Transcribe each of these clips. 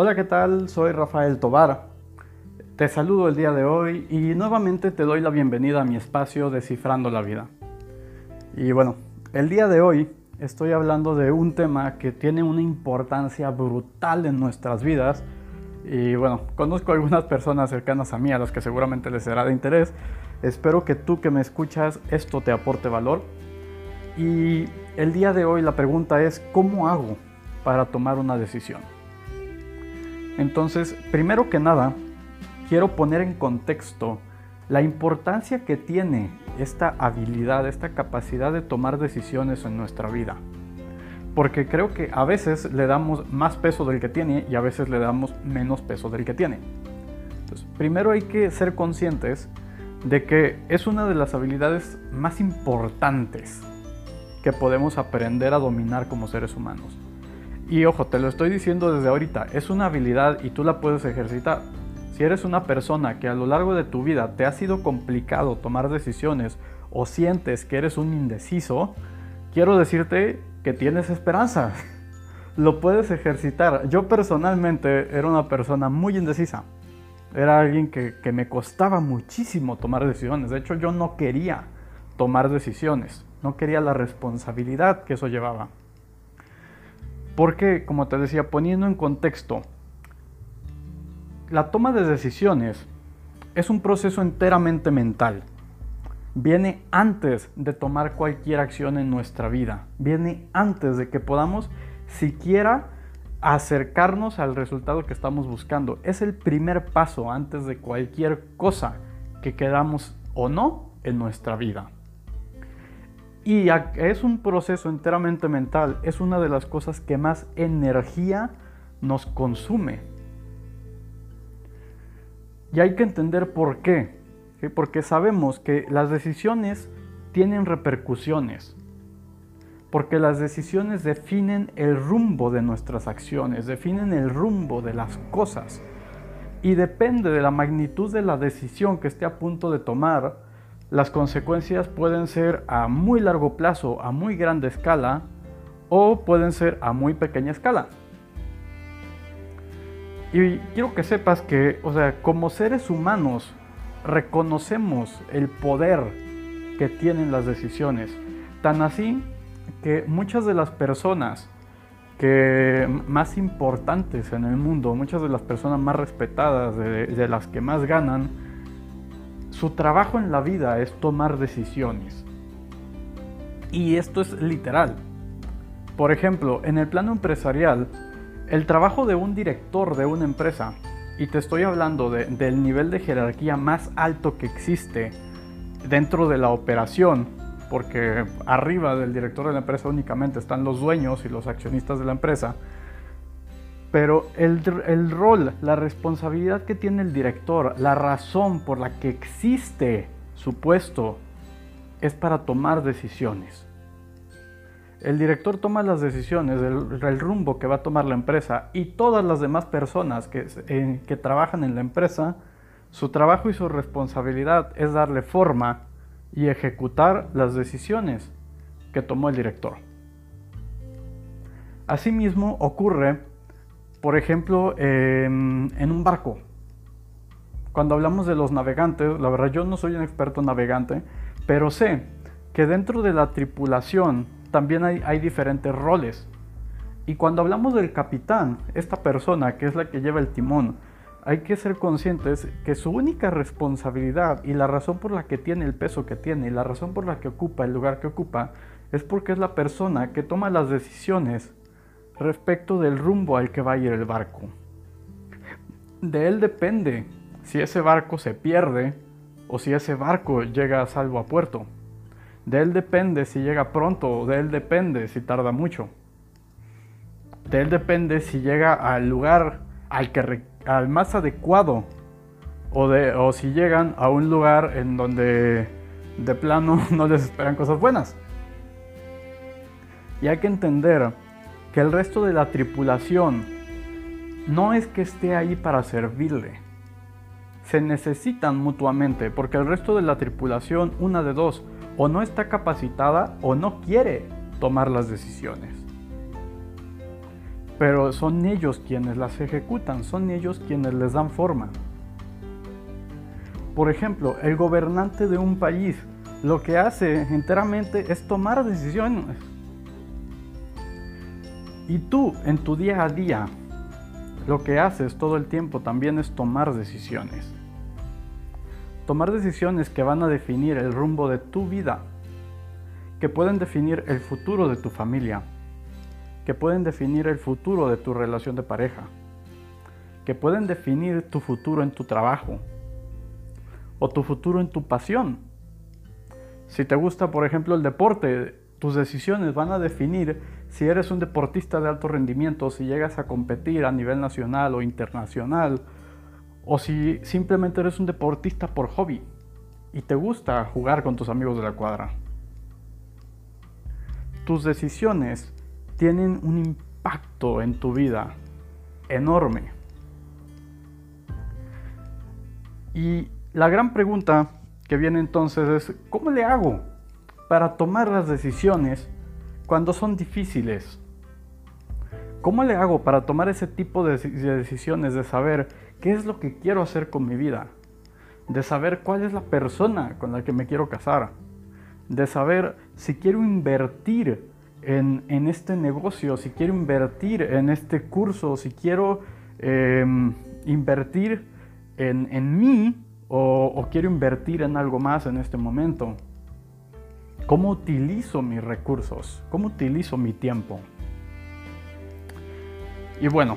Hola, ¿qué tal? Soy Rafael Tobar. Te saludo el día de hoy y nuevamente te doy la bienvenida a mi espacio Descifrando la Vida. Y bueno, el día de hoy estoy hablando de un tema que tiene una importancia brutal en nuestras vidas. Y bueno, conozco algunas personas cercanas a mí a las que seguramente les será de interés. Espero que tú que me escuchas esto te aporte valor. Y el día de hoy la pregunta es, ¿cómo hago para tomar una decisión? Entonces, primero que nada, quiero poner en contexto la importancia que tiene esta habilidad, esta capacidad de tomar decisiones en nuestra vida. Porque creo que a veces le damos más peso del que tiene y a veces le damos menos peso del que tiene. Primero hay que ser conscientes de que es una de las habilidades más importantes que podemos aprender a dominar como seres humanos. Y ojo, te lo estoy diciendo desde ahorita, es una habilidad y tú la puedes ejercitar. Si eres una persona que a lo largo de tu vida te ha sido complicado tomar decisiones o sientes que eres un indeciso, quiero decirte que tienes esperanza. Lo puedes ejercitar. Yo personalmente era una persona muy indecisa. Era alguien que, que me costaba muchísimo tomar decisiones. De hecho, yo no quería tomar decisiones. No quería la responsabilidad que eso llevaba. Porque, como te decía, poniendo en contexto, la toma de decisiones es un proceso enteramente mental. Viene antes de tomar cualquier acción en nuestra vida. Viene antes de que podamos siquiera acercarnos al resultado que estamos buscando. Es el primer paso antes de cualquier cosa que queramos o no en nuestra vida. Y es un proceso enteramente mental. Es una de las cosas que más energía nos consume. Y hay que entender por qué. Porque sabemos que las decisiones tienen repercusiones. Porque las decisiones definen el rumbo de nuestras acciones, definen el rumbo de las cosas. Y depende de la magnitud de la decisión que esté a punto de tomar, las consecuencias pueden ser a muy largo plazo, a muy grande escala, o pueden ser a muy pequeña escala. Y quiero que sepas que, o sea, como seres humanos, reconocemos el poder que tienen las decisiones. Tan así que muchas de las personas que más importantes en el mundo, muchas de las personas más respetadas, de, de las que más ganan, su trabajo en la vida es tomar decisiones. Y esto es literal. Por ejemplo, en el plano empresarial, el trabajo de un director de una empresa, y te estoy hablando del nivel de jerarquía más alto que existe dentro de la operación, porque arriba del director de la empresa únicamente están los dueños y los accionistas de la empresa, pero el, el, rol, la responsabilidad que tiene el director, la razón por la que existe su puesto, es para tomar decisiones. El director toma las decisiones del, rumbo que va a tomar la empresa y todas las demás personas que, que trabajan en la empresa, su trabajo y su responsabilidad es darle forma y ejecutar las decisiones que tomó el director. Asimismo ocurre, por ejemplo, en un barco. Cuando hablamos de los navegantes, la verdad yo no soy un experto navegante, pero sé que dentro de la tripulación también hay, diferentes roles. Y cuando hablamos del capitán, esta persona que es la que lleva el timón, hay que ser conscientes que su única responsabilidad y la razón por la que tiene el peso que tiene y la razón por la que ocupa el lugar que ocupa es porque es la persona que toma las decisiones respecto del rumbo al que va a ir el barco. De él depende si ese barco se pierde o si ese barco llega a salvo a puerto. De él depende si llega pronto, o de él depende si tarda mucho. De él depende si llega al lugar al, que, al más adecuado o, de, o si llegan a un lugar en donde de plano no les esperan cosas buenas. Y hay que entender que el resto de la tripulación no es que esté ahí para servirle. Se necesitan mutuamente porque el resto de la tripulación, una de dos, o no está capacitada o no quiere tomar las decisiones. pero son ellos quienes las ejecutan, son ellos quienes les dan forma. Por ejemplo, el gobernante de un país lo que hace enteramente es tomar decisiones. Y tú en tu día a día lo que haces todo el tiempo también es tomar decisiones. Tomar decisiones que van a definir el rumbo de tu vida, que pueden definir el futuro de tu familia, que pueden definir el futuro de tu relación de pareja, que pueden definir tu futuro en tu trabajo o tu futuro en tu pasión. Si te gusta, por ejemplo, el deporte, tus decisiones van a definir si eres un deportista de alto rendimiento, si llegas a competir a nivel nacional o internacional, o si simplemente eres un deportista por hobby y te gusta jugar con tus amigos de la cuadra. Tus decisiones tienen un impacto en tu vida enorme. Y la gran pregunta que viene entonces es, ¿cómo le hago para tomar las decisiones cuando son difíciles? ¿Cómo le hago para tomar ese tipo de decisiones de saber qué es lo que quiero hacer con mi vida? De saber cuál es la persona con la que me quiero casar? De saber si quiero invertir en, este negocio, si quiero invertir en este curso, si quiero em, invertir en, en mí o, quiero invertir en algo más en este momento. ¿Cómo utilizo mis recursos? ¿Cómo utilizo mi tiempo? Y bueno,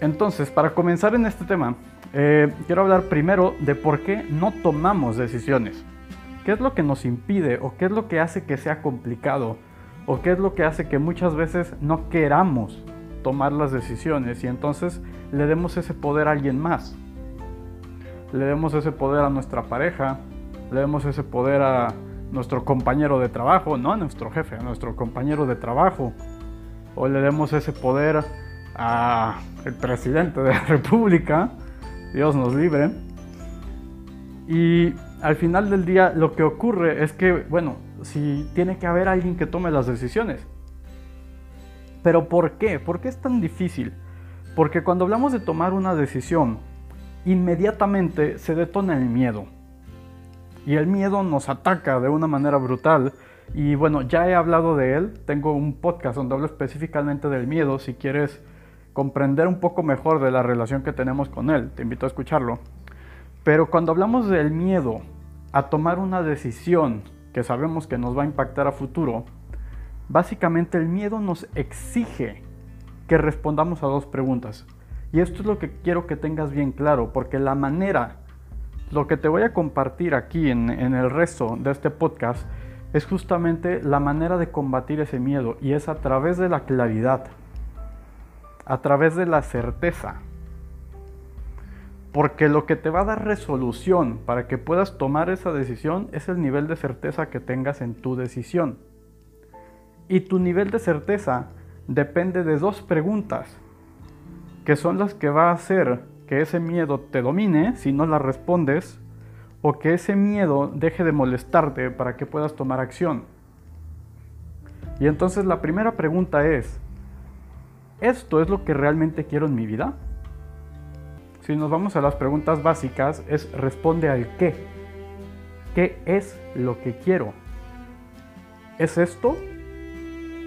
entonces para comenzar en este tema, eh, quiero hablar primero de por qué no tomamos decisiones. ¿Qué es lo que nos impide o qué es lo que hace que sea complicado o qué es lo que hace que muchas veces no queramos tomar las decisiones y entonces le demos ese poder a alguien más? le demos ese poder a nuestra pareja, le demos ese poder a nuestro compañero de trabajo, no a nuestro jefe, a nuestro compañero de trabajo, o le demos ese poder a el presidente de la república, Dios nos libre. Y al final del día lo que ocurre es que, bueno, si tiene que haber alguien que tome las decisiones. Pero ¿por qué? ¿Por qué es tan difícil? Porque cuando hablamos de tomar una decisión, inmediatamente se detona el miedo. Y el miedo nos ataca de una manera brutal. Y bueno, ya he hablado de él. Tengo un podcast donde hablo específicamente del miedo. Si quieres comprender un poco mejor de la relación que tenemos con él, te invito a escucharlo. Pero cuando hablamos del miedo a tomar una decisión que sabemos que nos va a impactar a futuro, básicamente el miedo nos exige que respondamos a dos preguntas. Y esto es lo que quiero que tengas bien claro, porque la manera, lo que te voy a compartir aquí en, el resto de este podcast, es justamente la manera de combatir ese miedo y es a través de la claridad, a través de la certeza. Porque lo que te va a dar resolución para que puedas tomar esa decisión es el nivel de certeza que tengas en tu decisión. Y tu nivel de certeza depende de dos preguntas que son las que va a hacer que ese miedo te domine si no la respondes o que ese miedo deje de molestarte para que puedas tomar acción. Y entonces la primera pregunta es, ¿esto es lo que realmente quiero en mi vida? Si nos vamos a las preguntas básicas, es responde al qué. ¿Qué es lo que quiero? ¿Es esto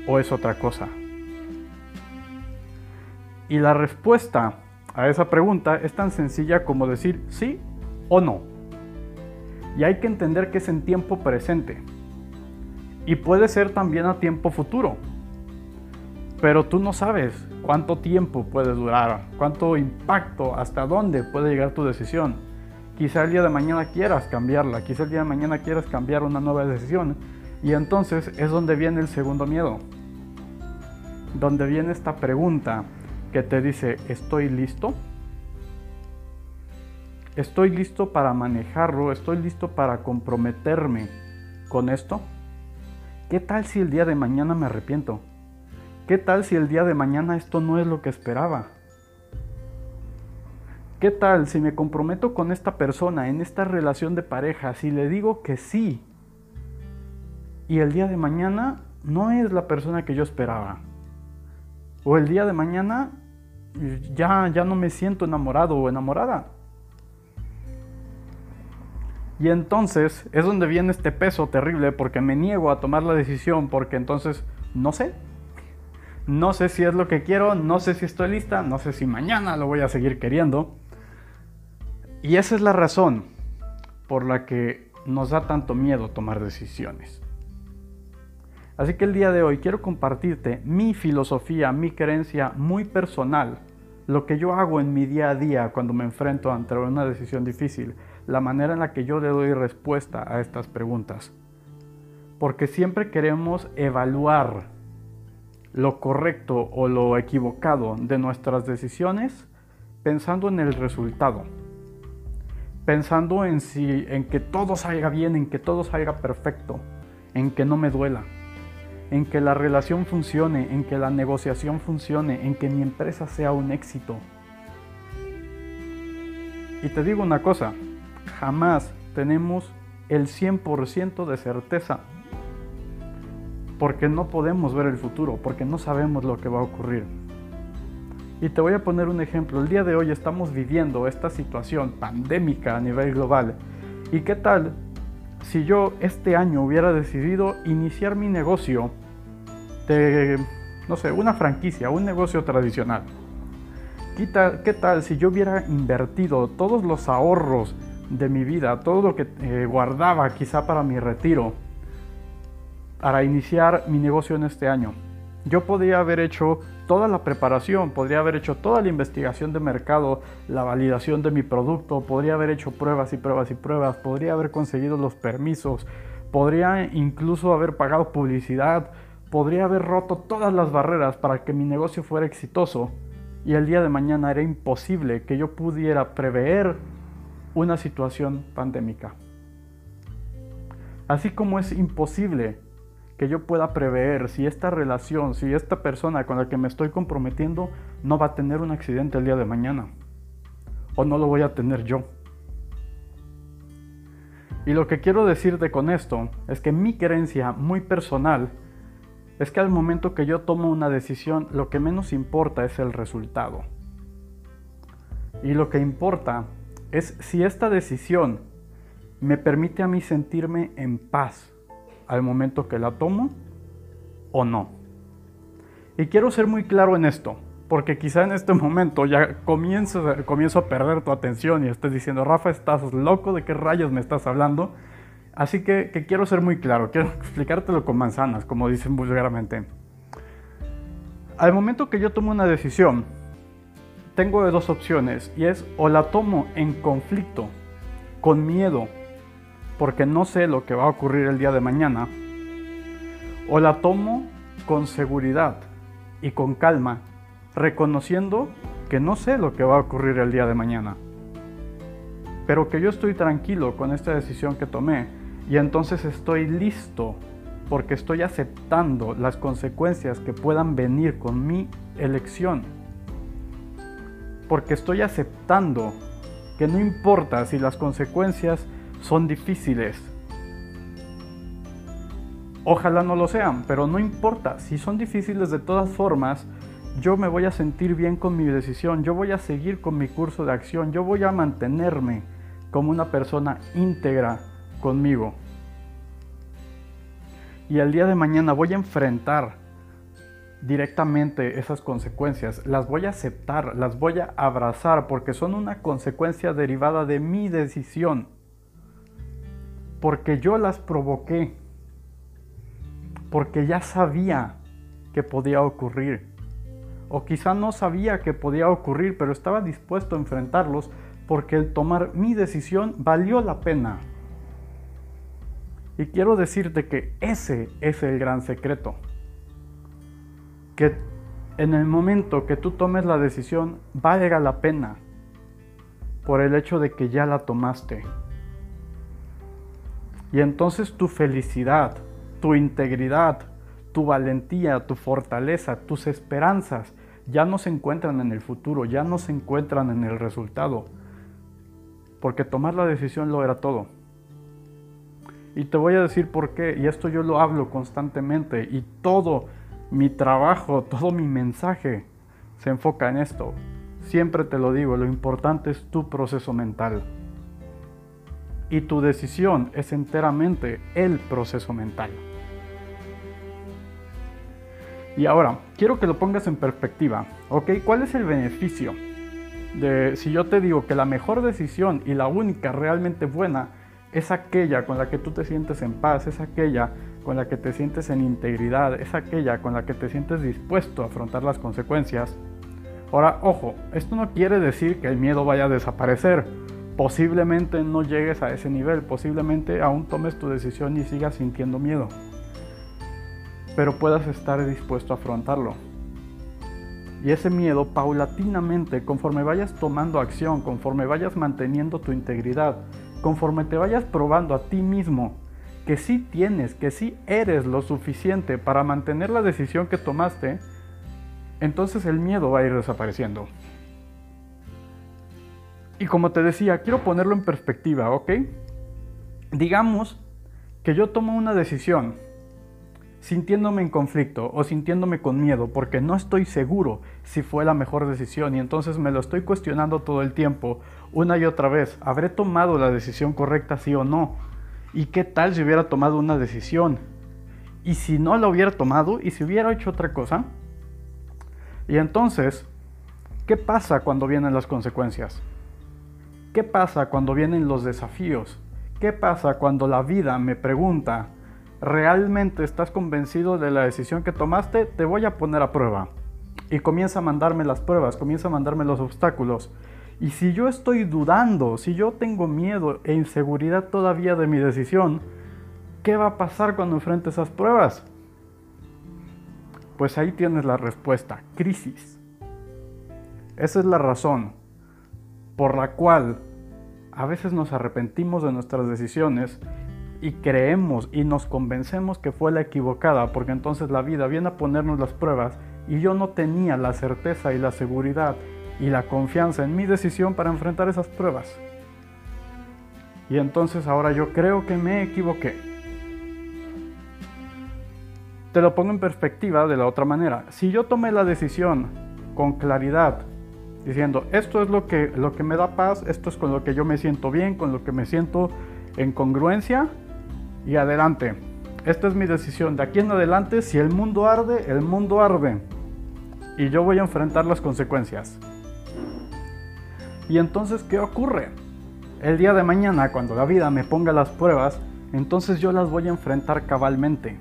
o es otra cosa? Y la respuesta a esa pregunta es tan sencilla como decir sí o no. Y hay que entender que es en tiempo presente. Y puede ser también a tiempo futuro. Pero tú no sabes cuánto tiempo puede durar, cuánto impacto, hasta dónde puede llegar tu decisión. Quizá el día de mañana quieras cambiarla, quizá el día de mañana quieras cambiar una nueva decisión. Y entonces es donde viene el segundo miedo. Donde viene esta pregunta que te dice, estoy listo. Estoy listo para manejarlo, estoy listo para comprometerme con esto. ¿Qué tal si el día de mañana me arrepiento? ¿Qué tal si el día de mañana esto no es lo que esperaba? ¿Qué tal si me comprometo con esta persona en esta relación de pareja, si le digo que sí y el día de mañana no es la persona que yo esperaba? O el día de mañana ya, ya no me siento enamorado o enamorada. Y entonces es donde viene este peso terrible porque me niego a tomar la decisión porque entonces no sé. No sé si es lo que quiero, no sé si estoy lista, no sé si mañana lo voy a seguir queriendo. Y esa es la razón por la que nos da tanto miedo tomar decisiones. Así que el día de hoy quiero compartirte mi filosofía, mi creencia muy personal, lo que yo hago en mi día a día cuando me enfrento ante una decisión difícil, la manera en la que yo le doy respuesta a estas preguntas. Porque siempre queremos evaluar lo correcto o lo equivocado de nuestras decisiones pensando en el resultado. Pensando en si en que todo salga bien, en que todo salga perfecto, en que no me duela, en que la relación funcione, en que la negociación funcione, en que mi empresa sea un éxito. Y te digo una cosa, jamás tenemos el 100% de certeza. Porque no podemos ver el futuro, porque no sabemos lo que va a ocurrir. Y te voy a poner un ejemplo. El día de hoy estamos viviendo esta situación pandémica a nivel global. ¿Y qué tal si yo este año hubiera decidido iniciar mi negocio de, no sé, una franquicia, un negocio tradicional? ¿Qué tal, si yo hubiera invertido todos los ahorros de mi vida, todo lo que eh, guardaba quizá para mi retiro, para iniciar mi negocio en este año. Yo podría haber hecho toda la preparación, podría haber hecho toda la investigación de mercado, la validación de mi producto, podría haber hecho pruebas y pruebas y pruebas, podría haber conseguido los permisos, podría incluso haber pagado publicidad, podría haber roto todas las barreras para que mi negocio fuera exitoso. Y el día de mañana era imposible que yo pudiera prever una situación pandémica. Así como es imposible que yo pueda prever si esta relación, si esta persona con la que me estoy comprometiendo no va a tener un accidente el día de mañana. O no lo voy a tener yo. Y lo que quiero decirte con esto es que mi creencia muy personal es que al momento que yo tomo una decisión, lo que menos importa es el resultado. Y lo que importa es si esta decisión me permite a mí sentirme en paz al momento que la tomo o no. Y quiero ser muy claro en esto, porque quizá en este momento ya comienzo, comienzo a perder tu atención y estés diciendo, Rafa, estás loco, ¿de qué rayos me estás hablando? Así que, que quiero ser muy claro, quiero explicártelo con manzanas, como dicen vulgarmente. Al momento que yo tomo una decisión, tengo dos opciones y es o la tomo en conflicto, con miedo, porque no sé lo que va a ocurrir el día de mañana, o la tomo con seguridad y con calma, reconociendo que no sé lo que va a ocurrir el día de mañana, pero que yo estoy tranquilo con esta decisión que tomé y entonces estoy listo porque estoy aceptando las consecuencias que puedan venir con mi elección. Porque estoy aceptando que no importa si las consecuencias son difíciles. Ojalá no lo sean, pero no importa. Si son difíciles de todas formas, yo me voy a sentir bien con mi decisión, yo voy a seguir con mi curso de acción, yo voy a mantenerme como una persona íntegra conmigo. Y el día de mañana voy a enfrentar directamente esas consecuencias, las voy a aceptar, las voy a abrazar porque son una consecuencia derivada de mi decisión, porque yo las provoqué, porque ya sabía que podía ocurrir, o quizá no sabía que podía ocurrir, pero estaba dispuesto a enfrentarlos porque el tomar mi decisión valió la pena. Y quiero decirte que ese es el gran secreto que en el momento que tú tomes la decisión valga la pena por el hecho de que ya la tomaste. Y entonces tu felicidad, tu integridad, tu valentía, tu fortaleza, tus esperanzas ya no se encuentran en el futuro, ya no se encuentran en el resultado. Porque tomar la decisión lo era todo. Y te voy a decir por qué, y esto yo lo hablo constantemente, y todo mi trabajo, todo mi mensaje se enfoca en esto. Siempre te lo digo, lo importante es tu proceso mental. Y tu decisión es enteramente el proceso mental. Y ahora, quiero que lo pongas en perspectiva, ¿ok? ¿Cuál es el beneficio de si yo te digo que la mejor decisión y la única realmente buena es aquella con la que tú te sientes en paz, es aquella con la que te sientes en integridad, es aquella con la que te sientes dispuesto a afrontar las consecuencias? Ahora, ojo, esto no quiere decir que el miedo vaya a desaparecer. Posiblemente no llegues a ese nivel, posiblemente aún tomes tu decisión y sigas sintiendo miedo pero puedas estar dispuesto a afrontarlo. Y ese miedo paulatinamente, conforme vayas tomando acción, conforme vayas manteniendo tu integridad, conforme te vayas probando a ti mismo que sí tienes, que sí eres lo suficiente para mantener la decisión que tomaste, entonces el miedo va a ir desapareciendo. Y como te decía, quiero ponerlo en perspectiva, ¿ok? Digamos que yo tomo una decisión sintiéndome en conflicto o sintiéndome con miedo porque no estoy seguro si fue la mejor decisión y entonces me lo estoy cuestionando todo el tiempo, una y otra vez, ¿habré tomado la decisión correcta sí o no? ¿Y qué tal si hubiera tomado una decisión? ¿Y si no la hubiera tomado? ¿Y si hubiera hecho otra cosa? Y entonces, ¿qué pasa cuando vienen las consecuencias? ¿Qué pasa cuando vienen los desafíos? ¿Qué pasa cuando la vida me pregunta, realmente estás convencido de la decisión que tomaste, te voy a poner a prueba. Y comienza a mandarme las pruebas, comienza a mandarme los obstáculos. Y si yo estoy dudando, si yo tengo miedo e inseguridad todavía de mi decisión, ¿qué va a pasar cuando enfrente esas pruebas? Pues ahí tienes la respuesta, crisis. Esa es la razón por la cual a veces nos arrepentimos de nuestras decisiones y creemos y nos convencemos que fue la equivocada, porque entonces la vida viene a ponernos las pruebas y yo no tenía la certeza y la seguridad y la confianza en mi decisión para enfrentar esas pruebas. Y entonces ahora yo creo que me equivoqué. Te lo pongo en perspectiva de la otra manera. Si yo tomé la decisión con claridad, diciendo, esto es lo que, lo que me da paz, esto es con lo que yo me siento bien, con lo que me siento en congruencia, y adelante. Esta es mi decisión. De aquí en adelante, si el mundo arde, el mundo arde. Y yo voy a enfrentar las consecuencias. Y entonces, ¿qué ocurre? El día de mañana, cuando la vida me ponga las pruebas, entonces yo las voy a enfrentar cabalmente.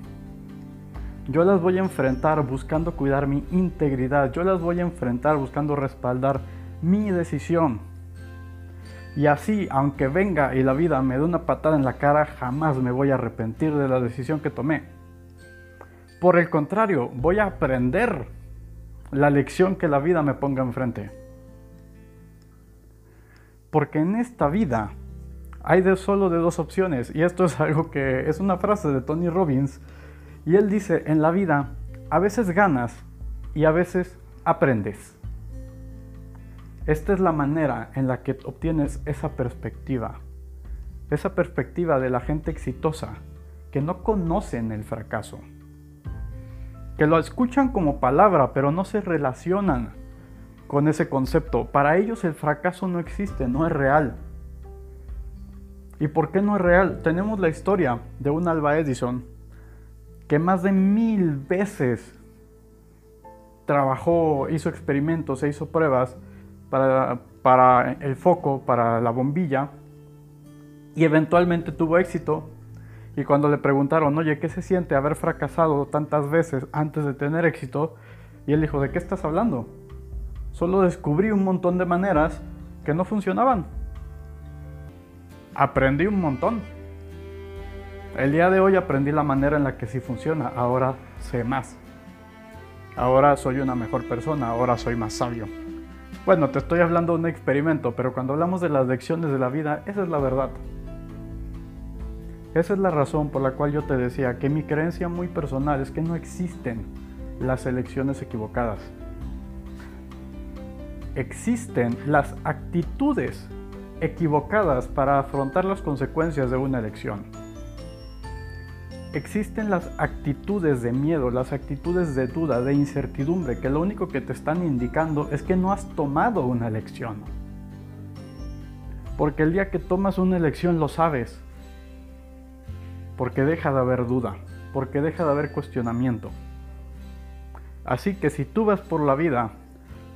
Yo las voy a enfrentar buscando cuidar mi integridad. Yo las voy a enfrentar buscando respaldar mi decisión. Y así, aunque venga y la vida me dé una patada en la cara, jamás me voy a arrepentir de la decisión que tomé. Por el contrario, voy a aprender la lección que la vida me ponga enfrente. Porque en esta vida hay solo de dos opciones, y esto es algo que es una frase de Tony Robbins, y él dice, en la vida a veces ganas y a veces aprendes. Esta es la manera en la que obtienes esa perspectiva. Esa perspectiva de la gente exitosa que no conocen el fracaso. Que lo escuchan como palabra, pero no se relacionan con ese concepto. Para ellos el fracaso no existe, no es real. ¿Y por qué no es real? Tenemos la historia de un Alba Edison que más de mil veces trabajó, hizo experimentos e hizo pruebas para, el foco, para la bombilla, y eventualmente tuvo éxito. Y cuando le preguntaron, oye, ¿qué se siente haber fracasado tantas veces antes de tener éxito? Y él dijo, ¿de qué estás hablando? Solo descubrí un montón de maneras que no funcionaban. Aprendí un montón. El día de hoy aprendí la manera en la que sí funciona, ahora sé más. Ahora soy una mejor persona, ahora soy más sabio. Bueno, te estoy hablando de un experimento, pero cuando hablamos de las lecciones de la vida, esa es la verdad. Esa es la razón por la cual yo te decía que mi creencia muy personal es que no existen las elecciones equivocadas. Existen las actitudes equivocadas para afrontar las consecuencias de una elección. Existen las actitudes de miedo, las actitudes de duda, de incertidumbre, que lo único que te están indicando es que no has tomado una elección. Porque el día que tomas una elección lo sabes. Porque deja de haber duda, porque deja de haber cuestionamiento. Así que si tú vas por la vida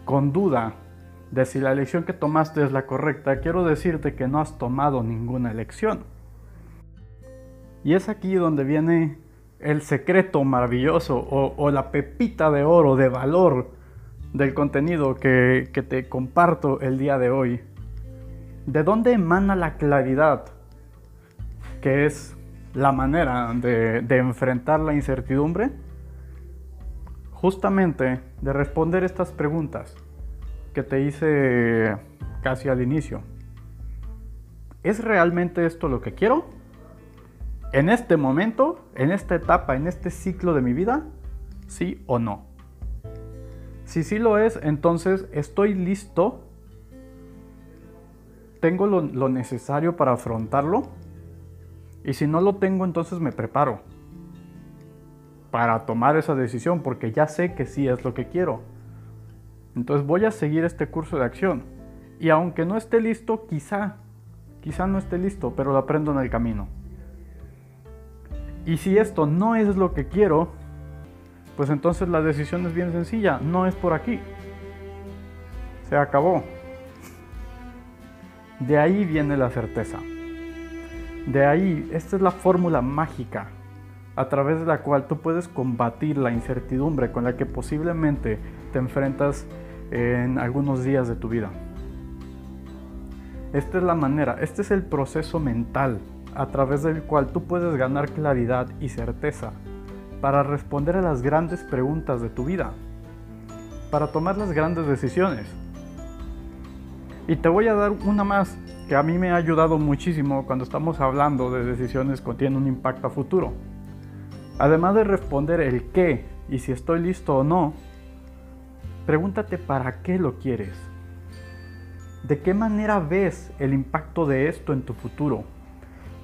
con duda de si la elección que tomaste es la correcta, quiero decirte que no has tomado ninguna elección. Y es aquí donde viene el secreto maravilloso o, la pepita de oro, de valor del contenido que, te comparto el día de hoy. ¿De dónde emana la claridad? Que es la manera de, de enfrentar la incertidumbre. Justamente de responder estas preguntas que te hice casi al inicio. ¿Es realmente esto lo que quiero? En este momento, en esta etapa, en este ciclo de mi vida, sí o no. Si sí lo es, entonces estoy listo, tengo lo, necesario para afrontarlo. Y si no lo tengo, entonces me preparo para tomar esa decisión porque ya sé que sí es lo que quiero. Entonces voy a seguir este curso de acción. Y aunque no esté listo, quizá, quizá no esté listo, pero lo aprendo en el camino. Y si esto no es lo que quiero, pues entonces la decisión es bien sencilla, no es por aquí. Se acabó. De ahí viene la certeza. De ahí, esta es la fórmula mágica a través de la cual tú puedes combatir la incertidumbre con la que posiblemente te enfrentas en algunos días de tu vida. Esta es la manera, este es el proceso mental a través del cual tú puedes ganar claridad y certeza para responder a las grandes preguntas de tu vida, para tomar las grandes decisiones. Y te voy a dar una más que a mí me ha ayudado muchísimo cuando estamos hablando de decisiones que tienen un impacto a futuro. Además de responder el qué y si estoy listo o no, pregúntate para qué lo quieres. ¿De qué manera ves el impacto de esto en tu futuro?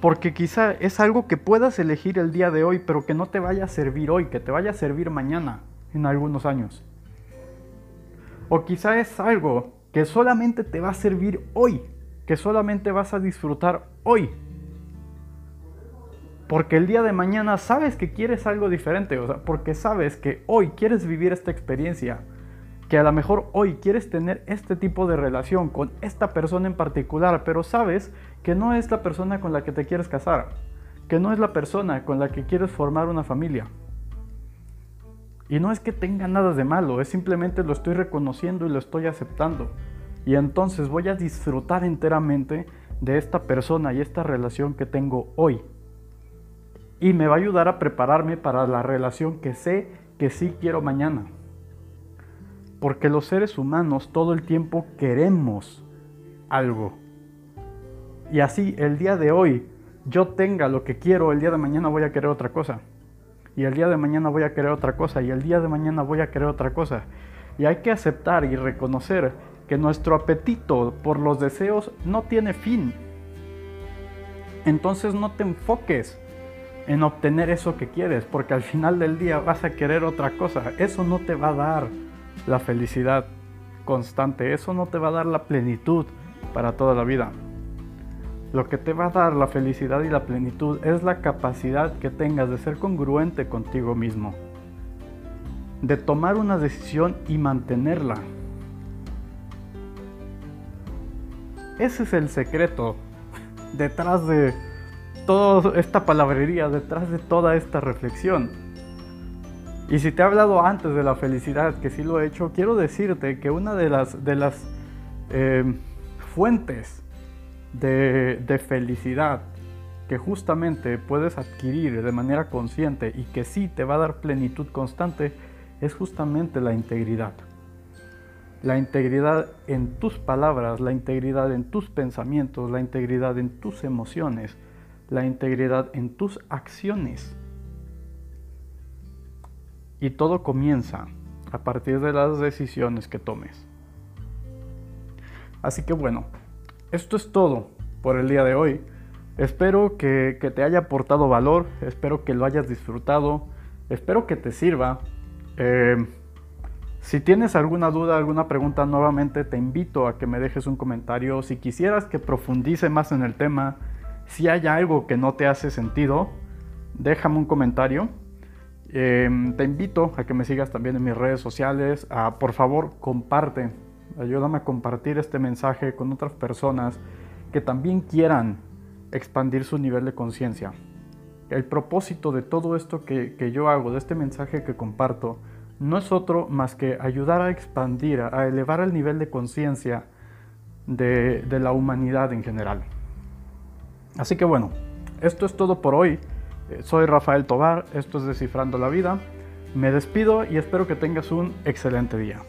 Porque quizá es algo que puedas elegir el día de hoy, pero que no te vaya a servir hoy, que te vaya a servir mañana, en algunos años. O quizá es algo que solamente te va a servir hoy, que solamente vas a disfrutar hoy. Porque el día de mañana sabes que quieres algo diferente, o sea, porque sabes que hoy quieres vivir esta experiencia, que a lo mejor hoy quieres tener este tipo de relación con esta persona en particular, pero sabes que no es la persona con la que te quieres casar, que no es la persona con la que quieres formar una familia. Y no es que tenga nada de malo, es simplemente lo estoy reconociendo y lo estoy aceptando. Y entonces voy a disfrutar enteramente de esta persona y esta relación que tengo hoy. Y me va a ayudar a prepararme para la relación que sé que sí quiero mañana. Porque los seres humanos todo el tiempo queremos algo. Y así el día de hoy yo tenga lo que quiero, el día de mañana voy a querer otra cosa. Y el día de mañana voy a querer otra cosa. Y el día de mañana voy a querer otra cosa. Y hay que aceptar y reconocer que nuestro apetito por los deseos no tiene fin. Entonces no te enfoques en obtener eso que quieres, porque al final del día vas a querer otra cosa. Eso no te va a dar la felicidad constante. Eso no te va a dar la plenitud para toda la vida. Lo que te va a dar la felicidad y la plenitud es la capacidad que tengas de ser congruente contigo mismo. De tomar una decisión y mantenerla. Ese es el secreto detrás de toda esta palabrería, detrás de toda esta reflexión. Y si te he hablado antes de la felicidad, que sí lo he hecho, quiero decirte que una de las, de las eh, fuentes de, de felicidad que justamente puedes adquirir de manera consciente y que sí te va a dar plenitud constante es justamente la integridad. La integridad en tus palabras, la integridad en tus pensamientos, la integridad en tus emociones, la integridad en tus acciones. Y todo comienza a partir de las decisiones que tomes. Así que bueno, esto es todo por el día de hoy. Espero que, te haya aportado valor, espero que lo hayas disfrutado, espero que te sirva. Eh, si tienes alguna duda, alguna pregunta, nuevamente te invito a que me dejes un comentario. Si quisieras que profundice más en el tema, si hay algo que no te hace sentido, déjame un comentario. Eh, te invito a que me sigas también en mis redes sociales. por favor, comparte. Ayúdame a compartir este mensaje con otras personas que también quieran expandir su nivel de conciencia. El propósito de todo esto que, yo hago, de este mensaje que comparto, no es otro más que ayudar a expandir, a elevar el nivel de conciencia de la humanidad en general. Así que bueno, esto es todo por hoy. Eh, soy Rafael Tobar, esto es Descifrando la Vida. Me despido y espero que tengas un excelente día.